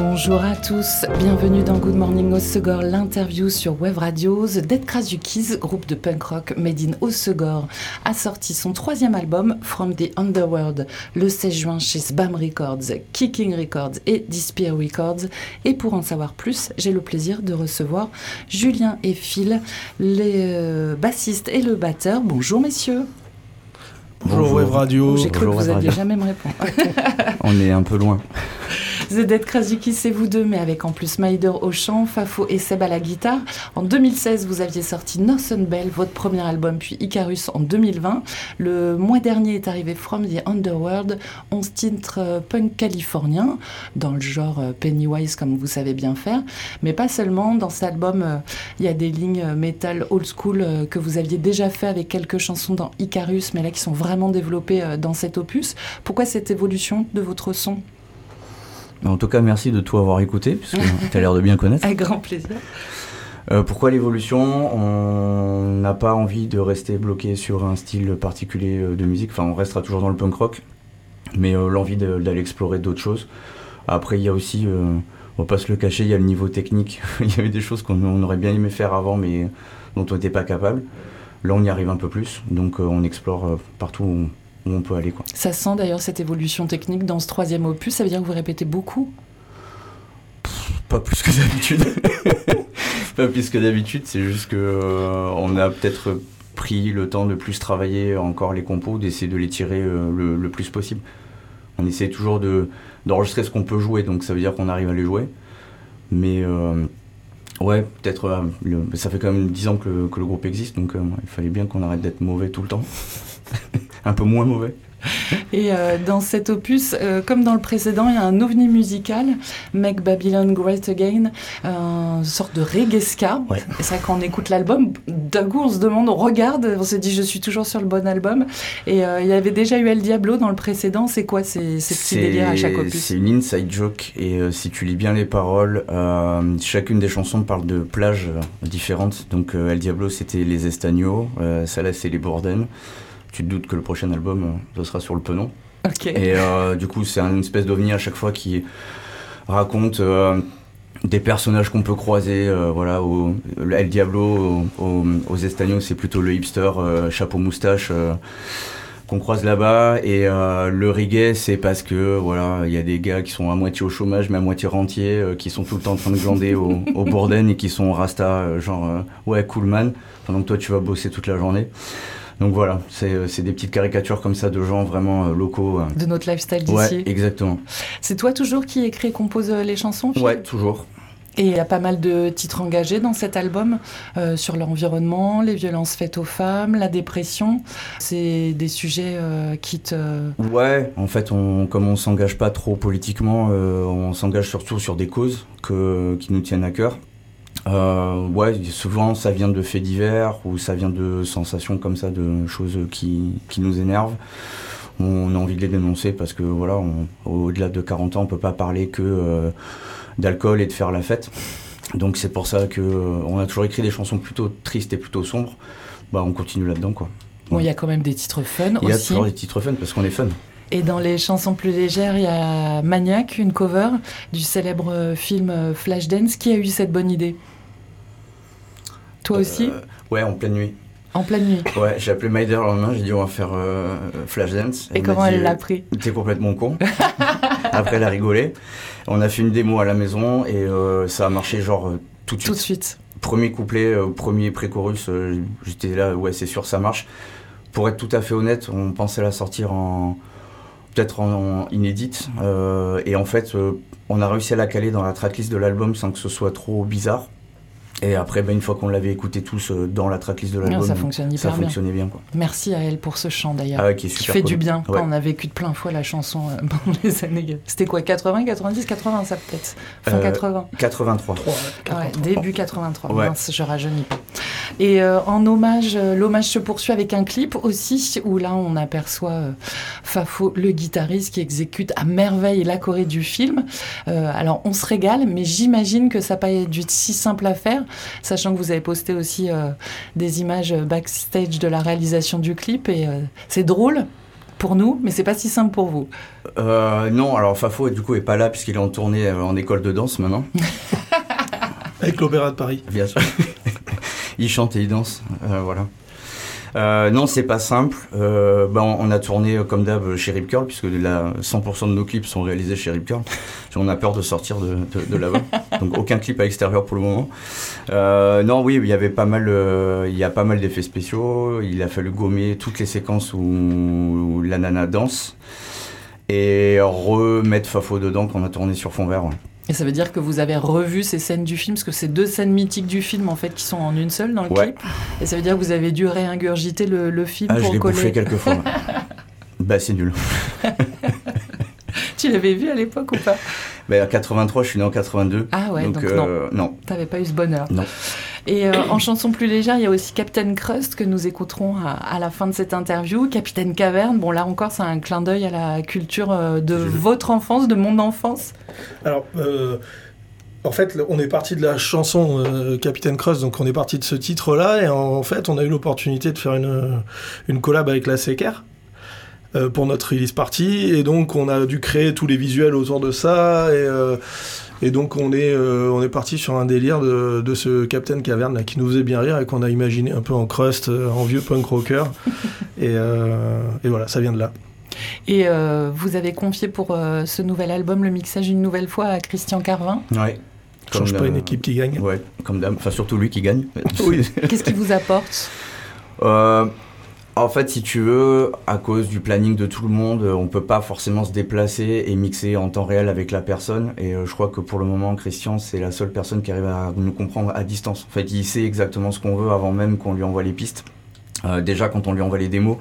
Bonjour à tous, bienvenue dans Good Morning Osegor, l'interview sur Web Radios. Dead Krasukis, groupe de punk rock made in Osegor, a sorti son troisième album From the Underworld le 16 juin chez Spam Records, Kicking Records et Despair Records. Et pour en savoir plus, j'ai le plaisir de recevoir Julien et Phil, les euh, bassistes et le batteur. Bonjour messieurs. Bonjour, Web Radio. J'ai cru Bonjour, que vous Web alliez Radio. jamais me répondre. On est un peu loin. The Dead Krasukis, c'est vous deux, mais avec en plus Maider au chant, Fafo et Seb à la guitare. En 2016, vous aviez sorti Northern Bell, votre premier album, puis Icarus en 2020. Le mois dernier est arrivé From the Underworld, 11 titres euh, punk californien, dans le genre euh, Pennywise, comme vous savez bien faire. Mais pas seulement, dans cet album, euh, il y a des lignes metal old school que vous aviez déjà fait avec quelques chansons dans Icarus, mais là qui sont vraiment développées dans cet opus. Pourquoi cette évolution de votre son? En tout cas, merci de tout avoir écouté, puisque tu as l'air de bien connaître. Avec grand plaisir. Euh, pourquoi l'évolution? On n'a pas envie de rester bloqué sur un style particulier euh, de musique. Enfin, on restera toujours dans le punk rock, mais euh, l'envie d'aller explorer d'autres choses. Après, il y a aussi, euh, on va pas se le cacher, il y a le niveau technique. il y avait des choses qu'on on aurait bien aimé faire avant, mais dont on n'était pas capable. Là, on y arrive un peu plus, donc on explore partout où, où on peut aller. Quoi. Ça sent d'ailleurs cette évolution technique dans ce troisième opus. Ça veut dire que vous répétez beaucoup? Pas plus que d'habitude. pas plus que d'habitude, c'est juste que euh, on a peut-être pris le temps de plus travailler encore les compos, d'essayer de les tirer euh, le, le plus possible. On essaie toujours de d'enregistrer ce qu'on peut jouer, donc ça veut dire qu'on arrive à les jouer. Mais euh, ouais, peut-être. euh, le- ça fait quand même 10 ans que le, que le groupe existe, donc il fallait bien qu'on arrête d'être mauvais tout le temps. Un peu moins mauvais. Et euh, dans cet opus, euh, comme dans le précédent, il y a un ovni musical, Make Babylon Great Again, euh, une sorte de reggae ska. Ouais. Et c'est vrai quand on écoute l'album, d'un coup on se demande, on regarde, on se dit je suis toujours sur le bon album. Et euh, il y avait déjà eu El Diablo dans le précédent. C'est quoi ces, ces petits C'est- délires à chaque opus? C'est une inside joke et euh, si tu lis bien les paroles, euh, chacune des chansons parle de plages différentes. Donc euh, El Diablo c'était les Estagnos, euh, celle-là c'est les Bourdaines. Tu te doutes que le prochain album euh, ce sera sur le Penon. Et euh, du coup c'est une espèce d'ovni à chaque fois qui raconte euh, des personnages qu'on peut croiser. euh, voilà, au, El Diablo au- au- aux Estagnos c'est plutôt le hipster chapeau moustache. qu'on croise là-bas et le reggae c'est parce que voilà il y a des gars qui sont à moitié au chômage mais à moitié rentiers qui sont tout le temps en train de glander au, au et qui sont rasta genre ouais cool man pendant que toi tu vas bosser toute la journée donc voilà c'est euh, c'est des petites caricatures comme ça de gens vraiment euh, locaux euh. De notre lifestyle d'ici. ouais exactement C'est toi toujours qui écris et compose les chansons ouais toujours Et il y a pas mal de titres engagés dans cet album euh, sur l'environnement, les violences faites aux femmes, la dépression. C'est des sujets euh, qui te... Ouais, en fait, on, comme on s'engage pas trop politiquement, euh, on s'engage surtout sur des causes que, qui nous tiennent à cœur. Euh, ouais, souvent ça vient de faits divers ou ça vient de sensations comme ça, de choses qui, qui nous énervent. On a envie de les dénoncer parce que voilà, on- au-delà de 40 ans, on peut pas parler que euh, d'alcool et de faire la fête. Donc c'est pour ça que euh, on a toujours écrit des chansons plutôt tristes et plutôt sombres. Bah, on continue là-dedans quoi. Bon, il y a quand même des titres fun Il y a aussi. toujours des titres fun parce qu'on est fun. Et dans les chansons plus légères, il y a Maniac, une cover du célèbre film Flashdance. Qui a eu cette bonne idée? Toi aussi? Euh, Ouais, en pleine nuit. En pleine nuit. Ouais, j'ai appelé Maider le lendemain, j'ai dit on va faire euh, Flashdance. Et comment elle l'a pris T'es complètement con. Après, elle a rigolé. On a fait une démo à la maison et euh, ça a marché genre euh, tout de Tout de suite. suite. Premier couplet, premier pré-chorus, j'étais là, ouais, c'est sûr, ça marche. Pour être tout à fait honnête, on pensait la sortir en peut-être en, en inédite. euh, et en fait, euh, on a réussi à la caler dans la tracklist de l'album sans que ce soit trop bizarre. Et après, ben, une fois qu'on l'avait écouté tous euh, dans la tracklist de l'album, ça fonctionne ça bien. fonctionnait bien. quoi. Merci à elle pour ce chant d'ailleurs. Ah qui qui fait cool. du bien Ouais. quand on a vécu de plein fouet la chanson euh, pendant les années. C'était quoi 80, 90, 80 ça peut-être Fin Euh, 80. 83. Ouais, début 83. Ouais. Mince, je rajeunis pas. Et en hommage, l'hommage se poursuit avec un clip aussi, où là on aperçoit Fafo, le guitariste, qui exécute à merveille la choré du film. alors on se régale, mais j'imagine que ça n'a pas dû être si simple à faire, sachant que vous avez posté aussi des images backstage de la réalisation du clip, et c'est drôle pour nous, mais c'est pas si simple pour vous. Euh, non, alors Fafo du coup est pas là puisqu'il est en tournée euh, en école de danse maintenant. Avec l'Opéra de Paris. Bien sûr. il chante et il danse, euh, voilà. Euh, non, c'est pas simple. Euh, ben, on a tourné euh, comme d'hab chez Rip Curl, puisque la 100% de nos clips sont réalisés chez Rip Curl. On a peur de sortir de, de, là-bas. Donc aucun clip à l'extérieur pour le moment. non, oui, il y avait pas mal, il y a pas mal d'effets spéciaux. Il a fallu gommer toutes les séquences où, où la nana danse et remettre Fafo dedans qu'on a tourné sur fond vert. Et ça veut dire que vous avez revu ces scènes du film, parce que c'est deux scènes mythiques du film en fait qui sont en une seule dans le clip. Et ça veut dire que vous avez dû réingurgiter le, le film ah, pour je l'ai bouffé quelques fois. bah c'est nul. tu l'avais vu à l'époque ou pas? Bah, 83, je suis né en 82. Ah ouais, donc, non. Euh, non. T'avais pas eu ce bonheur. Non. Et euh, en chanson plus légère, il y a aussi Captain Crust que nous écouterons à, la fin de cette interview. Capitaine Caverne, bon là encore, c'est un clin d'œil à la culture euh, de votre enfance, de mon enfance. Alors. Euh, en fait, on est parti de la chanson Capitaine Crust, donc on est parti de ce titre-là, et en, fait, on a eu l'opportunité de faire une, une collab avec la Secker pour notre release party, et donc on a dû créer tous les visuels autour de ça, et et donc on est, euh, on est parti sur un délire de, de ce Captain Caverne là, qui nous faisait bien rire et qu'on a imaginé un peu en crust, euh, en vieux punk rocker. et, euh, et, voilà, ça vient de là. Et vous avez confié pour ce nouvel album le mixage une nouvelle fois à Christian Carvin. Ouais. Change pas une équipe qui gagne. Ouais, comme Enfin, surtout lui qui gagne. Qu'est-ce qui vous apporte? En fait, si tu veux, à cause du planning de tout le monde, on peut pas forcément se déplacer et mixer en temps réel avec la personne. Et euh, je crois que pour le moment, Christian, c'est la seule personne qui arrive à nous comprendre à distance. En fait, il sait exactement ce qu'on veut avant même qu'on lui envoie les pistes. Euh, déjà, quand on lui envoie les démos,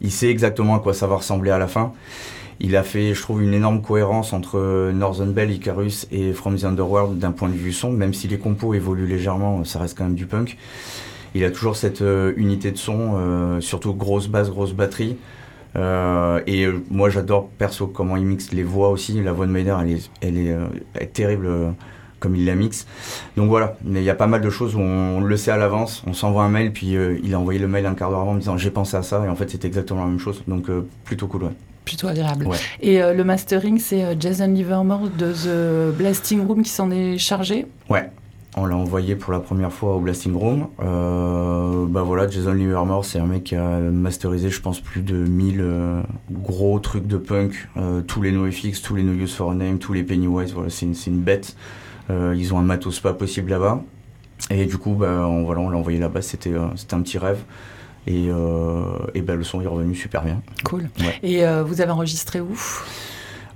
il sait exactement à quoi ça va ressembler à la fin. Il a fait, je trouve, une énorme cohérence entre Northern Bell, Icarus et From the Underworld d'un point de vue son, même si les compos évoluent légèrement, ça reste quand même du punk il a toujours cette euh, unité de son, euh, surtout grosse basse, grosse batterie. Euh, et moi j'adore perso comment il mixe les voix aussi. La voix de Maynard elle est, terrible comme il la mixe. Donc voilà, il y a pas mal de choses où on, le sait à l'avance, on s'envoie un mail, puis il a envoyé le mail un quart d'heure avant en me disant j'ai pensé à ça, et en fait c'est exactement la même chose. Donc plutôt cool, Plutôt agréable. Et le mastering, c'est Jason Livermore de The Blasting Room qui s'en est chargé? Ouais, on l'a envoyé pour la première fois au Blasting Room. Euh, bah voilà, Jason Livermore, c'est un mec qui a masterisé, je pense, plus de 1000 euh, gros trucs de punk. Euh, tous les NoFX, tous les No Use for a Name, tous les Pennywise, voilà, c'est une, bête. ils ont un matos pas possible là-bas. Et du coup, bah, on, voilà, on l'a envoyé là-bas, c'était un petit rêve. Et, et bah, le son est revenu super bien. Cool. Et vous avez enregistré où?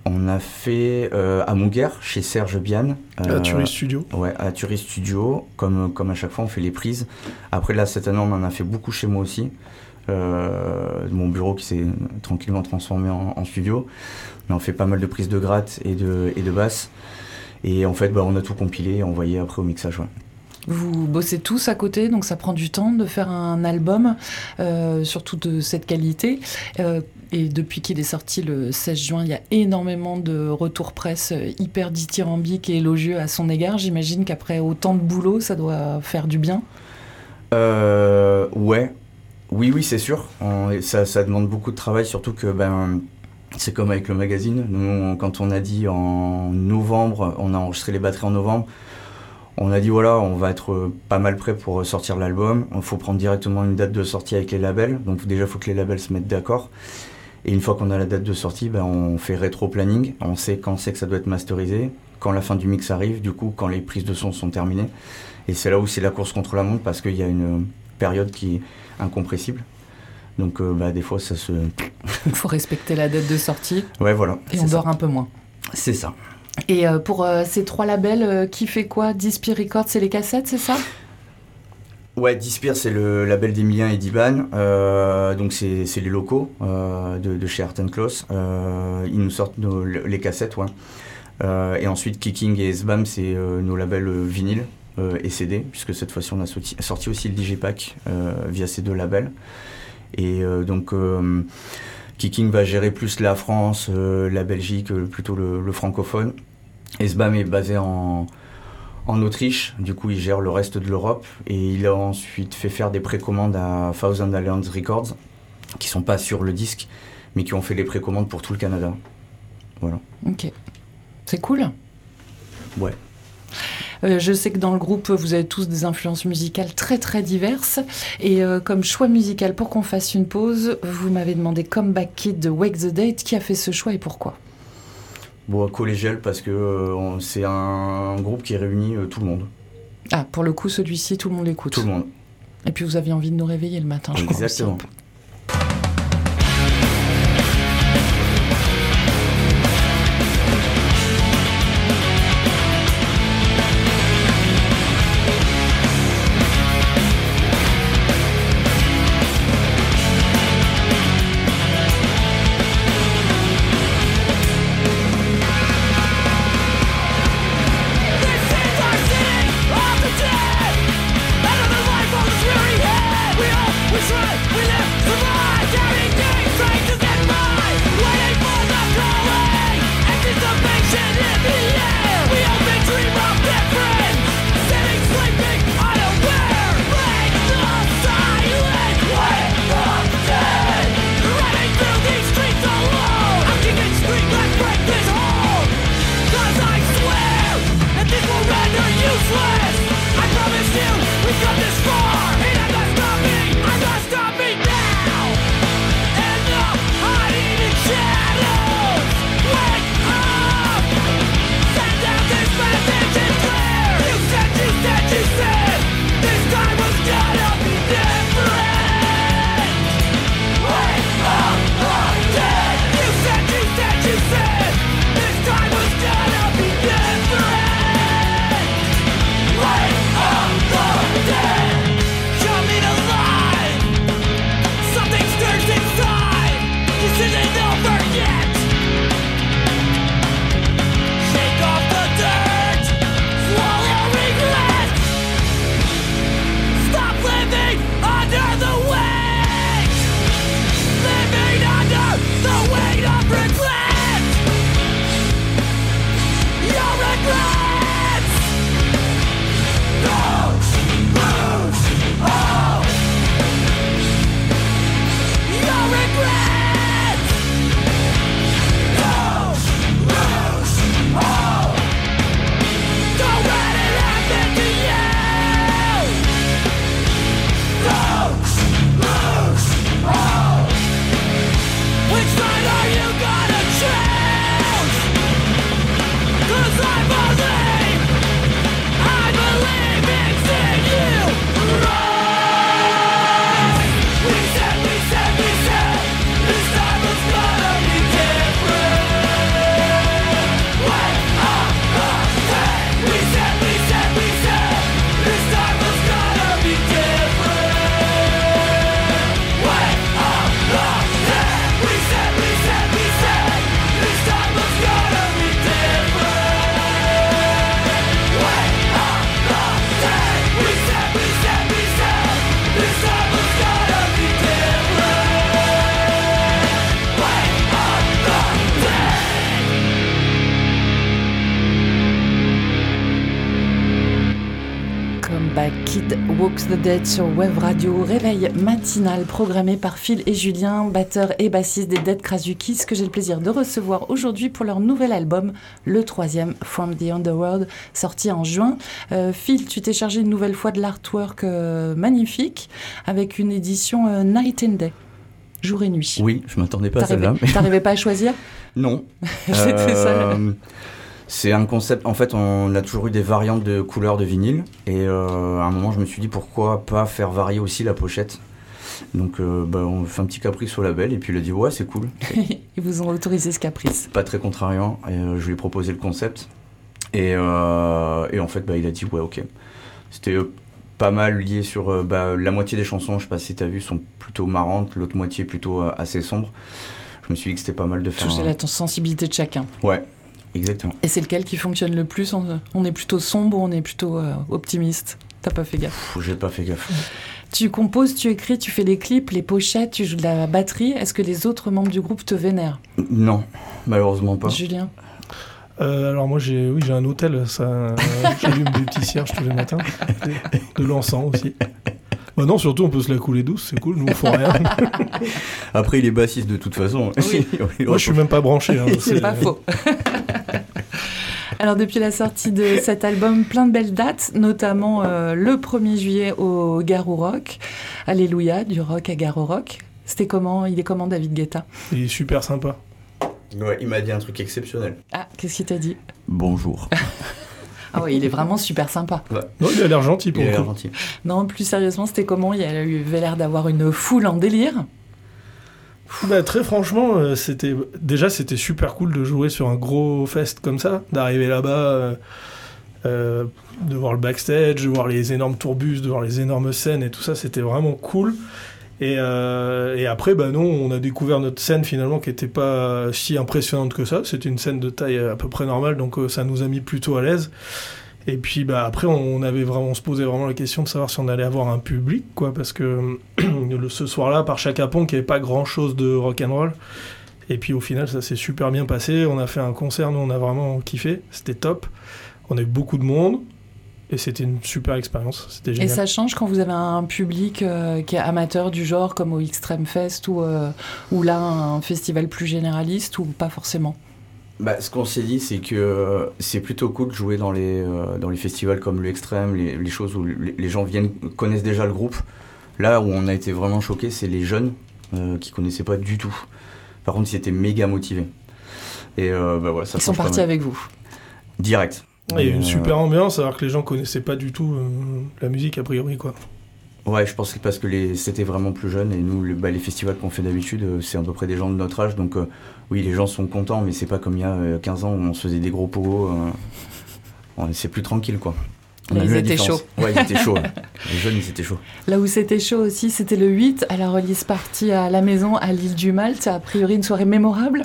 On a fait euh, à Montguerre, chez Serge Bian. à euh, Turis Studio Ouais, à Turis Studio. Comme, comme à chaque fois, on fait les prises. Après, là, cette année, on en a fait beaucoup chez moi aussi. Euh, mon bureau qui s'est tranquillement transformé en, studio. Mais on fait pas mal de prises de gratte et de, et de basse. Et en fait, bah, on a tout compilé et envoyé après au mixage. Vous bossez tous à côté, donc ça prend du temps de faire un album, surtout de cette qualité. Et depuis qu'il est sorti le 16 juin, il y a énormément de retours presse hyper dithyrambiques et élogieux à son égard. J'imagine qu'après autant de boulot, ça doit faire du bien. Euh, ouais. Oui, oui, c'est sûr. ça, ça, demande beaucoup de travail, surtout que ben, c'est comme avec le magazine. Nous, quand on a dit en novembre, on a enregistré les batteries en novembre, on a dit voilà, on va être pas mal prêt pour sortir l'album. Il faut prendre directement une date de sortie avec les labels. Donc déjà, il faut que les labels se mettent d'accord. Et une fois qu'on a la date de sortie, ben, on fait rétro-planning. On sait quand c'est que ça doit être masterisé, quand la fin du mix arrive, du coup, quand les prises de son sont terminées. Et c'est là où c'est la course contre la montre parce qu'il y a une période qui est incompressible. Donc, euh, bah, des fois, ça se. Il faut respecter la date de sortie. Ouais, voilà. Et on dort un peu moins. C'est ça. Et euh, pour euh, ces trois labels, qui fait quoi? Dispy Records, c'est les cassettes, c'est ça? Ouais, Dispire, c'est le label d'Emilien et d'Iban. Euh, donc, c'est les locaux euh, de, chez Art Close. Euh, ils nous sortent les cassettes, ouais. et ensuite, Kicking et SBAM, c'est nos labels vinyles. et CD, puisque cette fois-ci on a sorti, aussi le Digipack via ces deux labels. Et donc Kicking va gérer plus la France, la Belgique, plutôt le, francophone. Et SBAM est basé en, en Autriche, du coup il gère le reste de l'Europe et il a ensuite fait faire des précommandes à Thousand Alliance Records qui sont pas sur le disque mais qui ont fait les précommandes pour tout le Canada. Voilà. Ok. C'est cool. Ouais. Euh, je sais que dans le groupe, vous avez tous des influences musicales très très diverses. Et euh, comme choix musical pour qu'on fasse une pause, vous m'avez demandé Comeback Kid de Wake the Date. Qui a fait ce choix et pourquoi? Bon, collégial parce que euh, c'est un, groupe qui réunit tout le monde. Ah, pour le coup, celui-ci, tout le monde l'écoute. Tout le monde. Et puis vous aviez envie de nous réveiller le matin, je crois. Exactement. The Dead sur Web Radio, réveil matinal programmé par Phil et Julien, batteur et bassiste des Dead Krasukis, que j'ai le plaisir de recevoir aujourd'hui pour leur nouvel album, le troisième From the Underworld, sorti en juin. Euh, Phil, tu t'es chargé une nouvelle fois de l'artwork euh, magnifique avec une édition euh, Night and Day, jour et nuit. Oui, je m'attendais pas à celle-là. T'arrivais pas à choisir? Non. C'était ça. C'est un concept, en fait, on a toujours eu des variantes de couleurs de vinyle. Et euh, à un moment, je me suis dit pourquoi pas faire varier aussi la pochette? Donc, euh, bah, on fait un petit caprice au label. Et puis, il a dit ouais, c'est cool. Ils vous ont autorisé ce caprice Pas très contrariant. Et euh, je lui ai proposé le concept. Et, en fait, bah, il a dit ouais, ok. C'était pas mal lié sur bah, la moitié des chansons, je sais pas si tu as vu, sont plutôt marrantes, l'autre moitié plutôt assez sombre. Je me suis dit que c'était pas mal de faire. Toucher la sensibilité de chacun. Ouais, exactement. Et c'est lequel qui fonctionne le plus on, on est plutôt sombre ou on est plutôt euh, optimiste? T'as pas fait gaffe? J'ai pas fait gaffe. Tu composes, tu écris, tu fais les clips, les pochettes, tu joues de la batterie. Est-ce que les autres membres du groupe te vénèrent? Non, malheureusement pas. Julien? Euh, alors moi j'ai oui j'ai un hôtel, ça j'allume des petits cierges tous les matins, de l'encens aussi. Bah non surtout on peut se la couler douce, c'est cool, nous on fait rien. Après, il est bassiste de toute façon. Oui. Moi je suis même pas branché. hein, C'est pas faux. Alors depuis la sortie de cet album, plein de belles dates, notamment euh, le 1er juillet au Garou Rock. Alléluia, du rock à Garou Rock. C'était comment Il est comment David Guetta? Il est super sympa. Ouais, il m'a dit un truc exceptionnel. Ah, qu'est-ce qu'il t'a dit? Bonjour. Ah oui, il est vraiment super sympa. Non il a l'air gentil pour Il a l'air gentil. Non, plus sérieusement, c'était comment? Il avait l'air d'avoir une foule en délire. Bah, très franchement, euh, c'était déjà c'était super cool de jouer sur un gros fest comme ça, d'arriver là-bas, euh, euh, de voir le backstage, de voir les énormes tourbus, de voir les énormes scènes et tout ça, c'était vraiment cool. Et, et après, bah non, on a découvert notre scène finalement qui était pas si impressionnante que ça. C'était une scène de taille à peu près normale, donc ça nous a mis plutôt à l'aise. Et puis bah après, on avait vraiment, on se posait vraiment la question de savoir si on allait avoir un public, quoi, parce que ce soir-là, par Chaka Ponk, il n'y avait pas grand-chose de rock and roll. Et puis au final, ça s'est super bien passé. On a fait un concert, nous, on a vraiment kiffé. C'était top. On a eu beaucoup de monde. Et c'était une super expérience. C'était Et génial. ça change quand vous avez un public euh, qui est amateur du genre, comme au Extreme Fest, ou, euh, ou là, un festival plus généraliste, ou pas forcément? Bah, ce qu'on s'est dit, c'est que euh, c'est plutôt cool de jouer dans les, euh, dans les festivals comme l'Extrême, les, les choses où les, les gens viennent, connaissent déjà le groupe. Là où on a été vraiment choqués, c'est les jeunes euh, qui connaissaient pas du tout. Par contre, ils étaient méga motivés. Et euh, bah voilà, ça Ils sont partis avec vous. Direct. Il y a eu une super ambiance, alors que les gens connaissaient pas du tout euh, la musique a priori, quoi. Ouais, je pense que parce que les- c'était vraiment plus jeune et nous, le- bah, les festivals qu'on fait d'habitude, euh, c'est à peu près des gens de notre âge. Donc, euh, oui, les gens sont contents, mais c'est pas comme il y a euh, 15 ans où on se faisait des gros pogos. euh, on- c'est plus tranquille, quoi. On Là, a ils étaient chauds. Ouais, ils étaient chauds. Les jeunes, ils étaient chauds. Là où c'était chaud aussi, c'était le 8, à la release party à la maison à l'île du Malte. A priori, une soirée mémorable.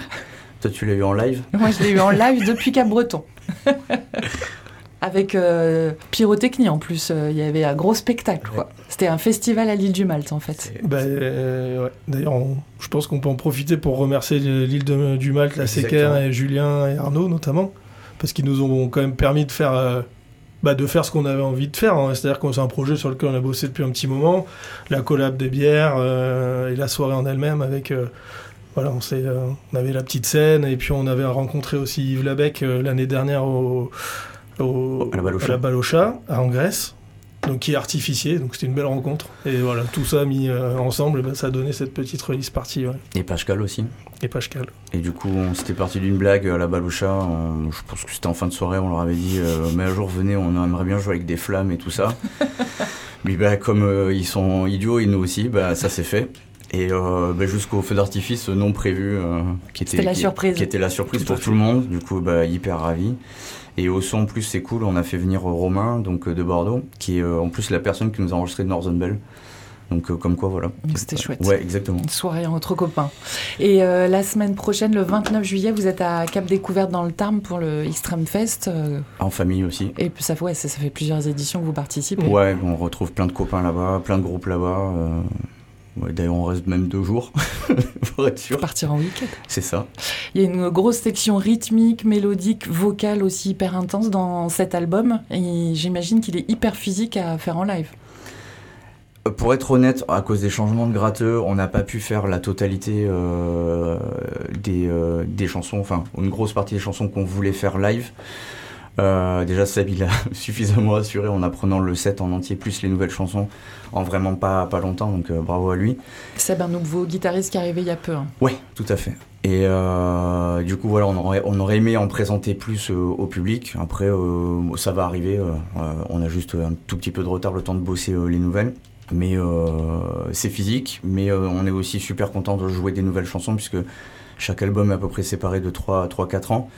Toi, tu l'as eu en live? Moi, je l'ai eu en live depuis Cap-Breton. Avec euh, pyrotechnie en plus, euh, il y avait un gros spectacle. quoi. C'était un festival à l'île du Malte en fait. Bah, euh, ouais. D'ailleurs, je pense qu'on peut en profiter pour remercier l'île de- du Malte, la Séquer Exactement. et Julien et Arnaud notamment, parce qu'ils nous ont quand même permis de faire, euh, bah, de faire ce qu'on avait envie de faire. hein. C'est-à-dire que c'est un projet sur lequel on a bossé depuis un petit moment, la collab des bières euh, et la soirée en elle-même avec. euh, voilà, on, euh, on avait la petite scène et puis on avait rencontré aussi Yves Labec euh, l'année dernière au, au- À la Balocha. à la Balocha, à en Grèce donc qui est artificié, donc c'était une belle rencontre. Et voilà, tout ça mis euh, ensemble, ben, ça a donné cette petite release partie, ouais. et Pascal aussi. Et Pascal. Et du coup, on s'était parti d'une blague à la Baloucha. on- je pense que c'était en fin de soirée. On leur avait dit euh, Mais un jour, venez, on aimerait bien jouer avec des flammes et tout ça. Mais bah, comme euh, ils sont idiots et nous aussi, bah, ça s'est fait. Et euh, bah, jusqu'au feu d'artifice non prévu, euh, qui, était, C'était la qui- surprise. qui était la surprise Tout à pour tout le monde. Du coup, bah, hyper ravi. Et au son, en plus, c'est cool. On a fait venir Romain, donc euh, de Bordeaux, qui est euh, en plus la personne qui nous a enregistré de Northern Bell. Donc, euh, comme quoi, voilà. C'était chouette. Ouais, exactement. Une soirée entre copains. Et euh, la semaine prochaine, le 29 juillet, vous êtes à Cap Découverte dans le Tarn pour le Extreme Fest. euh, En famille aussi. et puis ça, ouais, ça, ça fait plusieurs éditions que vous participez. Ouais, on retrouve plein de copains là-bas, plein de groupes là-bas. Ouais, D'ailleurs, on reste même deux jours pour être sûr. Partir en week-end. C'est ça. Il y a une grosse section rythmique, mélodique, vocale aussi hyper intense dans cet album. Et j'imagine qu'il est hyper physique à faire en live. Euh, Pour être honnête, à cause des changements de gratteux, on n'a pas pu faire la totalité euh, des, euh, des chansons, enfin une grosse partie des chansons qu'on voulait faire live. Euh, déjà Seb il a suffisamment assuré en apprenant le set en entier plus les nouvelles chansons en vraiment pas, pas longtemps donc euh, bravo à lui. Seb, un nouveau guitariste qui est arrivé il y a peu. hein. Ouais, tout à fait. Et euh, du coup, voilà, on aurait, on aurait aimé en présenter plus euh, au public. Après, euh, ça va arriver. euh, on a juste un tout petit peu de retard, le temps de bosser euh, les nouvelles. Mais euh, c'est physique. Mais euh, on est aussi super content de jouer des nouvelles chansons puisque chaque album est à peu près séparé de 3-4 ans.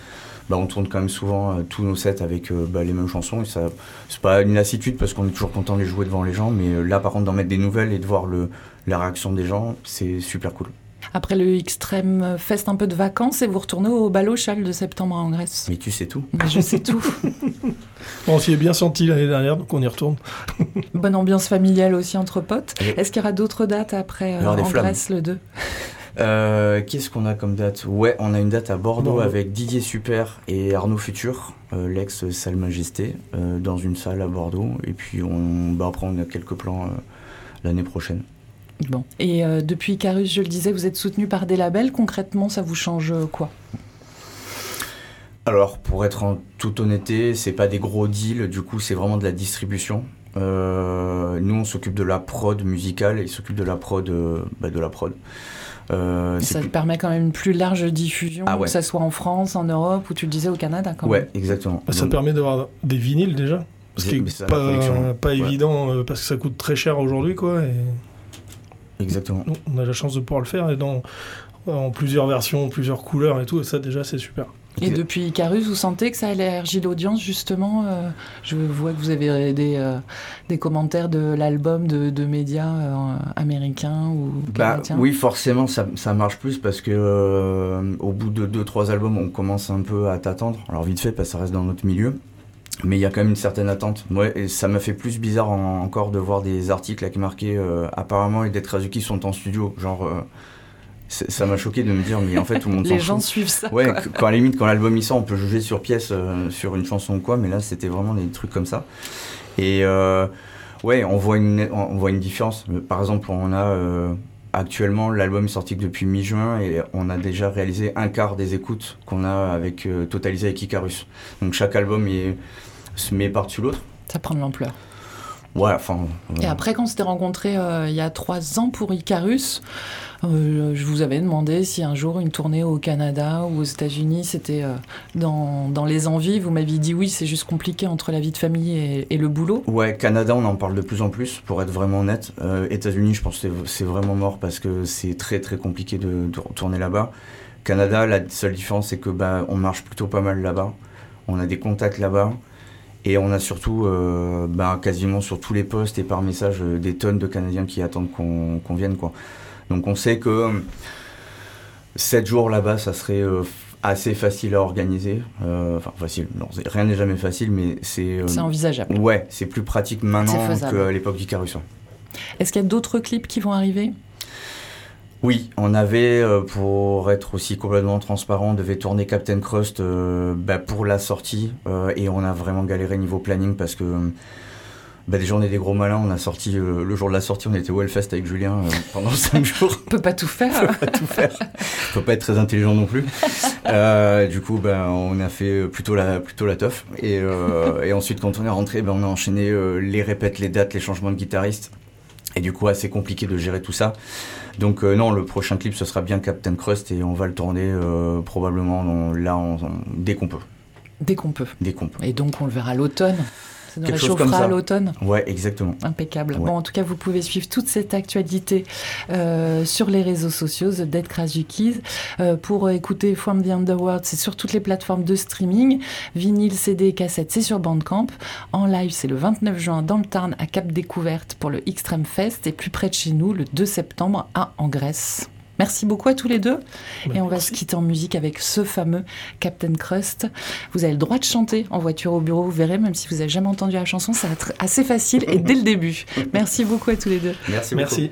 Bah, on tourne quand même souvent euh, tous nos sets avec euh, bah, les mêmes chansons. Et ça, c'est pas une lassitude parce qu'on est toujours content de les jouer devant les gens. Mais euh, là, par contre, d'en mettre des nouvelles et de voir le, la réaction des gens, c'est super cool. Après le Extrême Fest, un peu de vacances et vous retournez au Balochal de septembre en Grèce. Mais tu sais tout. Mais je sais tout. on s'y est bien senti l'année dernière, donc on y retourne. Bonne ambiance familiale aussi entre potes. Est-ce qu'il y aura d'autres dates après euh, en Grèce le 2 euh, Qu'est-ce qu'on a comme date? Ouais, on a une date à Bordeaux avec Didier Super et Arnaud Futur, euh, l'ex Salle Majesté, dans une salle à Bordeaux. Et puis on, bah, après, on a quelques plans l'année prochaine. Bon. Et euh, depuis Carus, je le disais, vous êtes soutenu par des labels. Concrètement, ça vous change quoi? Alors, pour être en toute honnêteté, c'est pas des gros deals. Du coup, c'est vraiment de la distribution. Euh, nous, on s'occupe de la prod musicale et ils s'occupent de la prod, euh, bah, de la prod. Ça permet quand même une plus large diffusion, ah que ce soit en France, en Europe ou tu le disais au Canada. Quand ouais, exactement. Bah, ça permet d'avoir des vinyles déjà. Ce qui n'est pas, pas évident parce que ça coûte très cher aujourd'hui. quoi. Et... Exactement. On a la chance de pouvoir le faire et dans, en plusieurs versions, plusieurs couleurs et tout, et ça déjà c'est super. Et depuis Icarus, vous sentez que ça a élargi l'audience justement euh, Je vois que vous avez des, euh, des commentaires de l'album de, de, médias euh, américains ou bah, Oui, forcément, ça, ça, marche plus parce que au bout de deux, trois albums, on commence un peu à t'attendre. Alors vite fait, parce que ça reste dans notre milieu. Mais il y a quand même une certaine attente. Moi, et ça m'a fait plus bizarre encore de voir des articles avec marqué euh, apparemment les Dead Razuki sont en studio. Genre, ça m'a choqué de me dire, mais en fait, tout le monde Les gens suivent ça. Ouais, quand à la limite, quand l'album il sort, on peut juger sur pièce euh, sur une chanson ou quoi, mais là, c'était vraiment des trucs comme ça. Et ouais, on voit, une, on voit une différence. Par exemple, on a actuellement l'album est sorti depuis mi-juin et on a déjà réalisé un quart des écoutes qu'on a avec totalisé avec Icarus. Donc chaque album est se met par-dessus l'autre. Ça prend de l'ampleur. Ouais, enfin. Et après, quand on s'était rencontrés euh, il y a trois ans pour Icarus, euh, je vous avais demandé si un jour une tournée au Canada ou aux États-Unis, c'était euh, dans, dans, les envies. Vous m'aviez dit oui, c'est juste compliqué entre la vie de famille et, le boulot. Ouais, Canada, on en parle de plus en plus, pour être vraiment honnête. États-Unis, je pense que c'est vraiment mort parce que c'est très très compliqué de, de retourner là-bas. Canada, la seule différence, c'est que bah, on marche plutôt pas mal là-bas. On a des contacts là-bas. Et on a surtout, euh, bah, quasiment sur tous les postes et par message, euh, des tonnes de Canadiens qui attendent qu'on vienne. Quoi. Donc on sait que 7 jours là-bas, ça serait euh, assez facile à organiser. enfin, facile, non, rien n'est jamais facile, mais c'est... c'est envisageable. Ouais, c'est plus pratique maintenant qu'à l'époque du Carusson. Est-ce qu'il y a d'autres clips qui vont arriver? Oui, on avait, euh, pour être aussi complètement transparent, on devait tourner Captain Crust euh, bah, pour la sortie euh, et on a vraiment galéré niveau planning parce que bah, déjà on est des gros malins, on a sorti le jour de la sortie, on était au Hellfest avec Julien pendant 5 jours. On peut pas tout faire. on peut pas tout faire. On peut pas être très intelligent non plus. du coup, bah, on a fait plutôt la plutôt la teuf et, et ensuite quand on est rentré, on a enchaîné les répètes, les dates, les changements de guitaristes et du coup assez compliqué de gérer tout ça. Donc euh, non, le prochain clip ce sera bien Captain Crust et on va le tourner euh, probablement là dès qu'on peut. Dès qu'on peut. Dès qu'on peut. Et donc on le verra l'automne. Ça nous réchauffera à l'automne. Ouais, exactement. Impeccable. Bon, en tout cas, vous pouvez suivre toute cette actualité euh, sur les réseaux sociaux, The Dead Krasukis. Euh, pour écouter From the Underworld, c'est sur toutes les plateformes de streaming. Vinyle, CD, cassette, c'est sur Bandcamp. En live, c'est le 29 juin dans le Tarn à Cap Découverte pour le Extreme Fest et plus près de chez nous, le 2 septembre à en Grèce. Merci beaucoup à tous les deux. Bah, et on va se quitter en musique avec ce fameux Captain Crust. Vous avez le droit de chanter en voiture au bureau, vous verrez, même si vous n'avez jamais entendu la chanson, ça va être assez facile et dès le début. Merci beaucoup à tous les deux. Merci beaucoup. Merci.